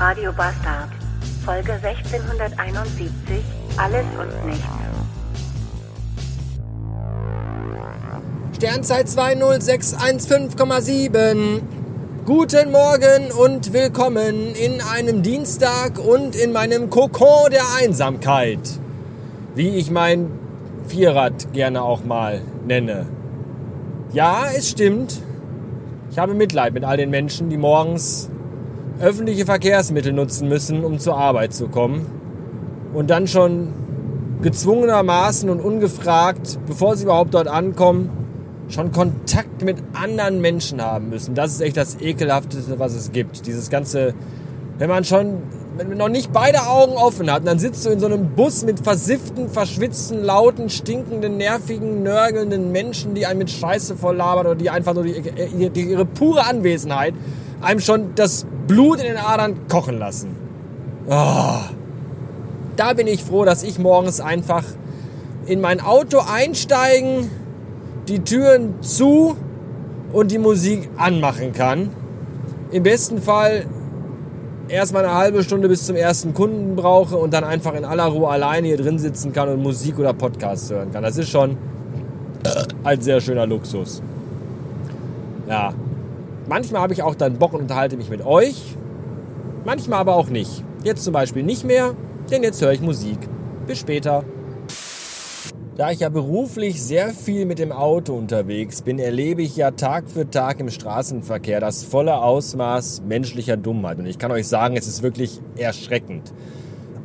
Radio Bastard. Folge 1671. Alles und nichts. Sternzeit 20615,7. Guten Morgen und willkommen in einem Dienstag und in meinem Kokon der Einsamkeit. Wie ich mein Vierrad gerne auch mal nenne. Ja, es stimmt. Ich habe Mitleid mit all den Menschen, die morgens öffentliche Verkehrsmittel nutzen müssen, um zur Arbeit zu kommen. Und dann schon gezwungenermaßen und ungefragt, bevor sie überhaupt dort ankommen, schon Kontakt mit anderen Menschen haben müssen. Das ist echt das Ekelhafteste, was es gibt. Dieses ganze, wenn man schon wenn man noch nicht beide Augen offen hat, dann sitzt du in so einem Bus mit versifften, verschwitzten, lauten, stinkenden, nervigen, nörgelnden Menschen, die einen mit Scheiße voll labern oder die einfach nur die, ihre pure Anwesenheit einem schon das Blut in den Adern kochen lassen. Oh. Da bin ich froh, dass ich morgens einfach in mein Auto einsteigen, die Türen zu und die Musik anmachen kann. Im besten Fall erstmal eine halbe Stunde bis zum ersten Kunden brauche und dann einfach in aller Ruhe alleine hier drin sitzen kann und Musik oder Podcasts hören kann. Das ist schon ein sehr schöner Luxus. Ja. Manchmal habe ich auch dann Bock und unterhalte mich mit euch. Manchmal aber auch nicht. Jetzt zum Beispiel nicht mehr, denn jetzt höre ich Musik. Bis später. Da ich ja beruflich sehr viel mit dem Auto unterwegs bin, erlebe ich ja Tag für Tag im Straßenverkehr das volle Ausmaß menschlicher Dummheit. Und ich kann euch sagen, es ist wirklich erschreckend.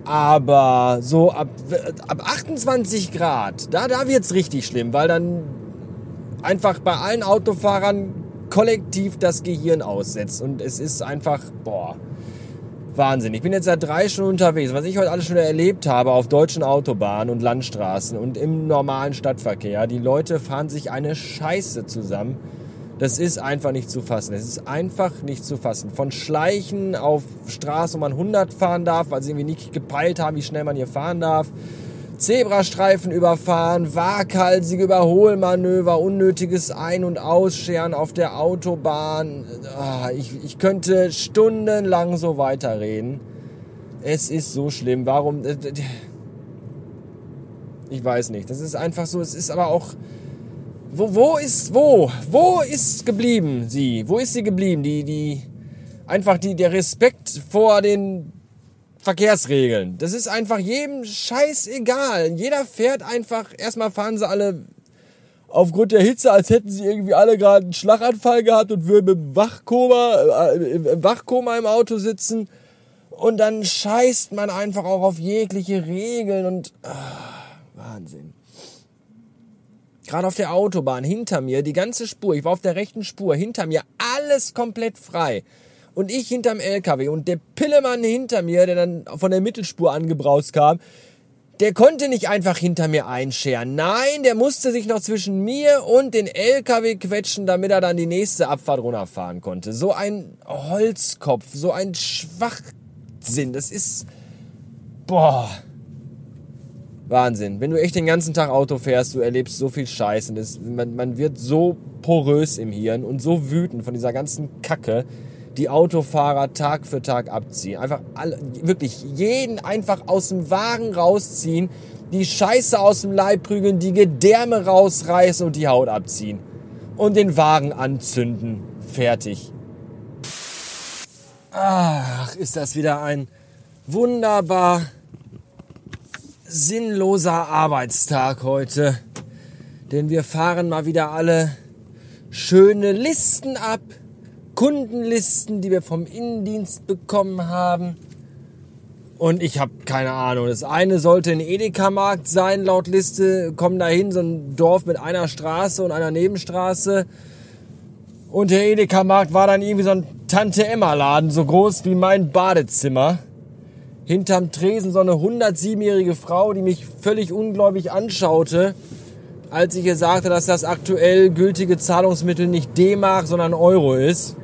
Aber so ab, ab 28 Grad, da, da es richtig schlimm, weil dann einfach bei allen Autofahrern kollektiv das Gehirn aussetzt. Und es ist einfach, boah, Wahnsinn. Ich bin jetzt seit drei Stunden unterwegs. Was ich heute alles schon erlebt habe auf deutschen Autobahnen und Landstraßen und im normalen Stadtverkehr. Die Leute fahren sich eine Scheiße zusammen. Das ist einfach nicht zu fassen. Es ist einfach nicht zu fassen. Von Schleichen auf Straße, wo man 100 fahren darf, weil sie irgendwie nicht gepeilt haben, wie schnell man hier fahren darf Zebrastreifen überfahren, waghalsige Überholmanöver, unnötiges Ein- und Ausscheren auf der Autobahn. Ah, ich, ich könnte stundenlang so weiterreden. Es ist so schlimm. Warum? Äh, ich weiß nicht. Das ist einfach so. Es ist aber auch. Wo, wo ist wo? Wo ist geblieben sie? Wo ist sie geblieben? Die, die einfach die, der Respekt vor den Verkehrsregeln. Das ist einfach jedem scheißegal. Jeder fährt einfach, erstmal fahren sie alle aufgrund der Hitze, als hätten sie irgendwie alle gerade einen Schlaganfall gehabt und würden im Wachkoma, äh, im Wachkoma im Auto sitzen. Und dann scheißt man einfach auch auf jegliche Regeln und ah, Wahnsinn. Gerade auf der Autobahn hinter mir, die ganze Spur, ich war auf der rechten Spur, hinter mir alles komplett frei und ich hinterm LKW und der Pillemann hinter mir, der dann von der Mittelspur angebraust kam, der konnte nicht einfach hinter mir einscheren. Nein, der musste sich noch zwischen mir und den LKW quetschen, damit er dann die nächste Abfahrt runterfahren konnte. So ein Holzkopf, so ein Schwachsinn. Das ist. Boah. Wahnsinn. Wenn du echt den ganzen Tag Auto fährst, du erlebst so viel Scheiß und es, man, man wird so porös im Hirn und so wütend von dieser ganzen Kacke die Autofahrer Tag für Tag abziehen. Einfach alle, wirklich jeden einfach aus dem Wagen rausziehen, die Scheiße aus dem Leib prügeln, die Gedärme rausreißen und die Haut abziehen. Und den Wagen anzünden. Fertig. Ach, ist das wieder ein wunderbar sinnloser Arbeitstag heute. Denn wir fahren mal wieder alle schöne Listen ab Kundenlisten, die wir vom Innendienst bekommen haben. Und ich habe keine Ahnung. Das eine sollte ein Edeka-Markt sein, laut Liste. Kommen dahin, so ein Dorf mit einer Straße und einer Nebenstraße. Und der Edeka-Markt war dann irgendwie so ein Tante-Emma-Laden, so groß wie mein Badezimmer. Hinterm Tresen so eine 107-jährige Frau, die mich völlig ungläubig anschaute, als ich ihr sagte, dass das aktuell gültige Zahlungsmittel nicht D-Mark, sondern Euro ist.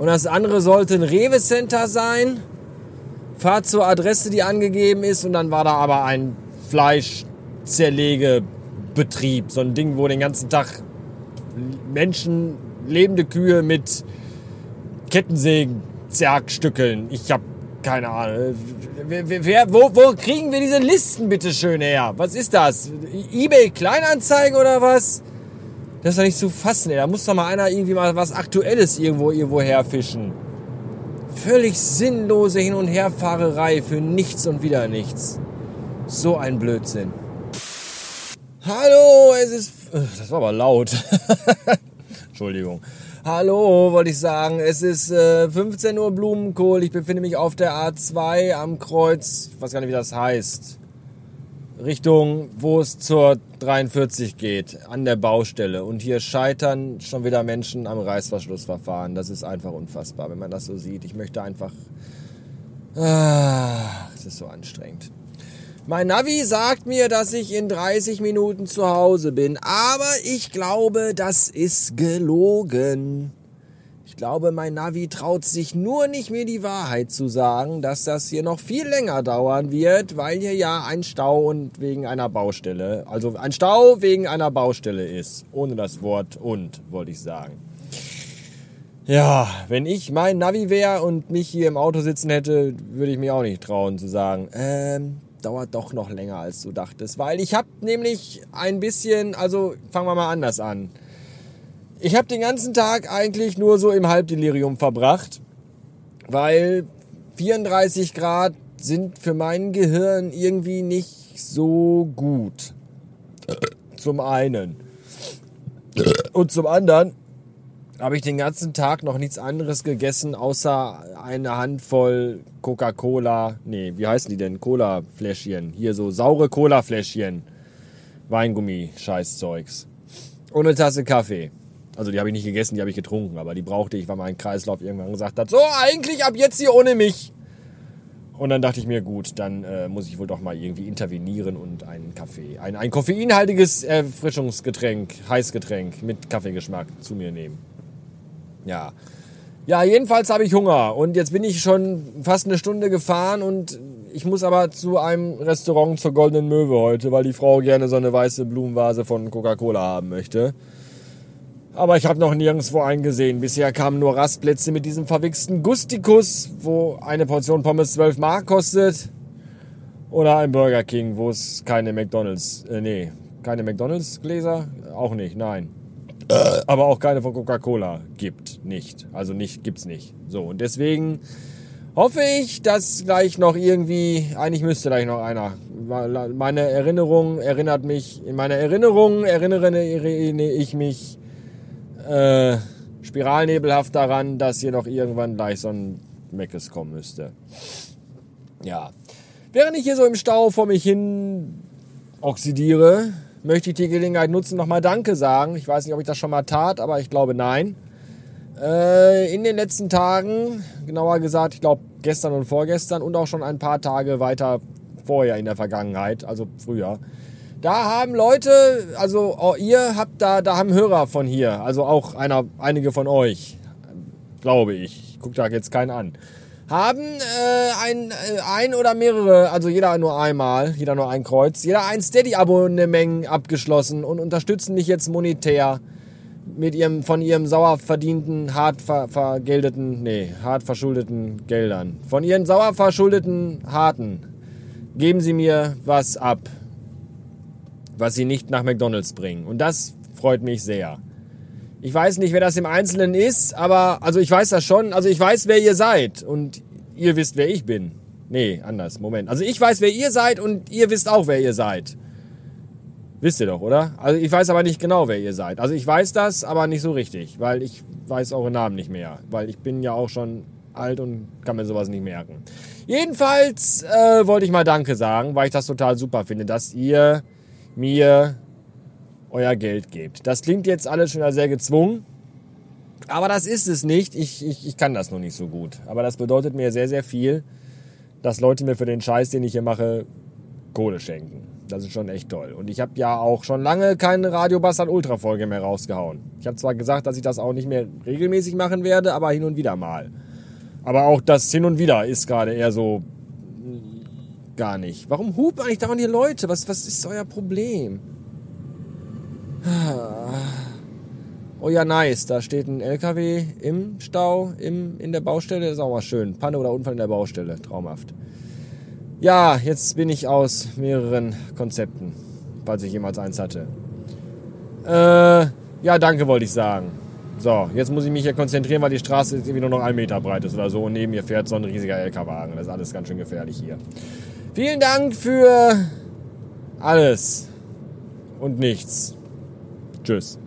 Und das andere sollte ein Rewe-Center sein. Fahrt zur Adresse, die angegeben ist. Und dann war da aber ein Fleischzerlegebetrieb. So ein Ding, wo den ganzen Tag Menschen, lebende Kühe mit Kettensägen zerstückeln. Ich habe keine Ahnung. Wer, wer, wo, wo kriegen wir diese Listen bitte schön her? Was ist das? eBay Kleinanzeigen oder was? Das ist doch nicht zu fassen, ey. Da muss doch mal einer irgendwie mal was Aktuelles irgendwo, irgendwo herfischen. Völlig sinnlose Hin- und Herfahrerei für nichts und wieder nichts. So ein Blödsinn. Hallo, es ist. Das war aber laut. Entschuldigung. Hallo, wollte ich sagen. Es ist äh, 15 Uhr Blumenkohl. Ich befinde mich auf der A2 am Kreuz. Ich weiß gar nicht, wie das heißt. Richtung, wo es zur 43 geht, an der Baustelle. Und hier scheitern schon wieder Menschen am Reißverschlussverfahren. Das ist einfach unfassbar, wenn man das so sieht. Ich möchte einfach. Ah, es ist so anstrengend. Mein Navi sagt mir, dass ich in 30 Minuten zu Hause bin, aber ich glaube, das ist gelogen. Ich glaube, mein Navi traut sich nur nicht mir die Wahrheit zu sagen, dass das hier noch viel länger dauern wird, weil hier ja ein Stau und wegen einer Baustelle, also ein Stau wegen einer Baustelle ist. Ohne das Wort und, wollte ich sagen. Ja, wenn ich mein Navi wäre und mich hier im Auto sitzen hätte, würde ich mir auch nicht trauen zu sagen, ähm, dauert doch noch länger, als du dachtest. Weil ich habe nämlich ein bisschen, also fangen wir mal anders an. Ich habe den ganzen Tag eigentlich nur so im Halbdelirium verbracht, weil 34 Grad sind für mein Gehirn irgendwie nicht so gut. Zum einen. Und zum anderen habe ich den ganzen Tag noch nichts anderes gegessen, außer eine Handvoll Coca-Cola. Nee, wie heißen die denn? Cola-Fläschchen. Hier so saure Cola-Fläschchen. Weingummi, Scheißzeugs. Und eine Tasse Kaffee. Also die habe ich nicht gegessen, die habe ich getrunken, aber die brauchte ich, weil mein Kreislauf irgendwann gesagt hat, so eigentlich ab jetzt hier ohne mich. Und dann dachte ich mir, gut, dann äh, muss ich wohl doch mal irgendwie intervenieren und einen Kaffee, ein, ein koffeinhaltiges Erfrischungsgetränk, Heißgetränk mit Kaffeegeschmack zu mir nehmen. Ja. Ja, jedenfalls habe ich Hunger und jetzt bin ich schon fast eine Stunde gefahren und ich muss aber zu einem Restaurant zur Goldenen Möwe heute, weil die Frau gerne so eine weiße Blumenvase von Coca-Cola haben möchte. Aber ich habe noch nirgendwo einen gesehen. Bisher kamen nur Rastplätze mit diesem verwichsten Gustikus, wo eine Portion Pommes 12 Mark kostet. Oder ein Burger King, wo es keine McDonalds, äh, nee, keine McDonalds Gläser? Auch nicht, nein. Aber auch keine von Coca-Cola gibt. Nicht. Also nicht, gibt's nicht. So, und deswegen hoffe ich, dass gleich noch irgendwie, eigentlich müsste gleich noch einer. Meine Erinnerung erinnert mich, in meiner Erinnerung erinnere ich mich äh, spiralnebelhaft daran, dass hier noch irgendwann gleich so ein Meckes kommen müsste. Ja. Während ich hier so im Stau vor mich hin oxidiere, möchte ich die Gelegenheit nutzen, nochmal Danke sagen. Ich weiß nicht, ob ich das schon mal tat, aber ich glaube nein. Äh, in den letzten Tagen, genauer gesagt, ich glaube gestern und vorgestern und auch schon ein paar Tage weiter vorher in der Vergangenheit, also früher, da haben Leute, also oh, ihr habt da, da haben Hörer von hier, also auch einer, einige von euch, glaube ich. Ich gucke da jetzt keinen an. Haben äh, ein, äh, ein oder mehrere, also jeder nur einmal, jeder nur ein Kreuz, jeder ein Steady-Abonnement abgeschlossen und unterstützen mich jetzt monetär mit ihrem, von ihrem sauer verdienten, hart ver, vergeldeten, nee, hart verschuldeten Geldern. Von ihren sauer verschuldeten Harten geben sie mir was ab was sie nicht nach McDonald's bringen. Und das freut mich sehr. Ich weiß nicht, wer das im Einzelnen ist, aber also ich weiß das schon. Also ich weiß, wer ihr seid und ihr wisst, wer ich bin. Nee, anders. Moment. Also ich weiß, wer ihr seid und ihr wisst auch, wer ihr seid. Wisst ihr doch, oder? Also ich weiß aber nicht genau, wer ihr seid. Also ich weiß das, aber nicht so richtig, weil ich weiß eure Namen nicht mehr. Weil ich bin ja auch schon alt und kann mir sowas nicht merken. Jedenfalls äh, wollte ich mal Danke sagen, weil ich das total super finde, dass ihr mir euer Geld gebt. Das klingt jetzt alles schon sehr gezwungen, aber das ist es nicht. Ich, ich, ich kann das noch nicht so gut. Aber das bedeutet mir sehr, sehr viel, dass Leute mir für den Scheiß, den ich hier mache, Kohle schenken. Das ist schon echt toll. Und ich habe ja auch schon lange keine Radio Bastard Ultra Folge mehr rausgehauen. Ich habe zwar gesagt, dass ich das auch nicht mehr regelmäßig machen werde, aber hin und wieder mal. Aber auch das hin und wieder ist gerade eher so gar nicht. Warum hupen eigentlich dauernd die Leute? Was, was ist euer Problem? Oh ja, nice. Da steht ein LKW im Stau, im, in der Baustelle. Das ist auch mal schön. Panne oder Unfall in der Baustelle. Traumhaft. Ja, jetzt bin ich aus mehreren Konzepten, falls ich jemals eins hatte. Äh, ja, danke wollte ich sagen. So, jetzt muss ich mich hier konzentrieren, weil die Straße irgendwie nur noch ein Meter breit ist oder so und neben mir fährt so ein riesiger LKW-Wagen. Das ist alles ganz schön gefährlich hier. Vielen Dank für alles und nichts. Tschüss.